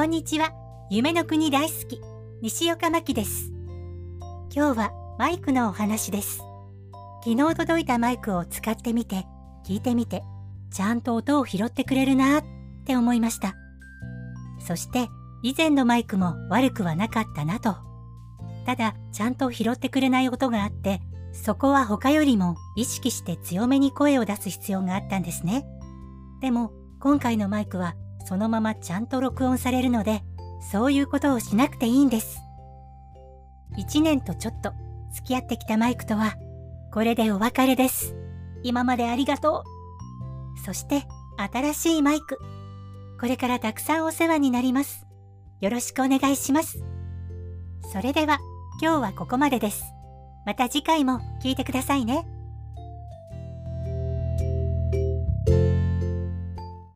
こんにちは。夢の国大好き、西岡真希です。今日はマイクのお話です。昨日届いたマイクを使ってみて、聞いてみて、ちゃんと音を拾ってくれるなって思いました。そして、以前のマイクも悪くはなかったなと。ただ、ちゃんと拾ってくれない音があって、そこは他よりも意識して強めに声を出す必要があったんですね。でも、今回のマイクはそのままちゃんと録音されるので、そういうことをしなくていいんです。一年とちょっと付き合ってきたマイクとは、これでお別れです。今までありがとう。そして、新しいマイク。これからたくさんお世話になります。よろしくお願いします。それでは、今日はここまでです。また次回も聞いてくださいね。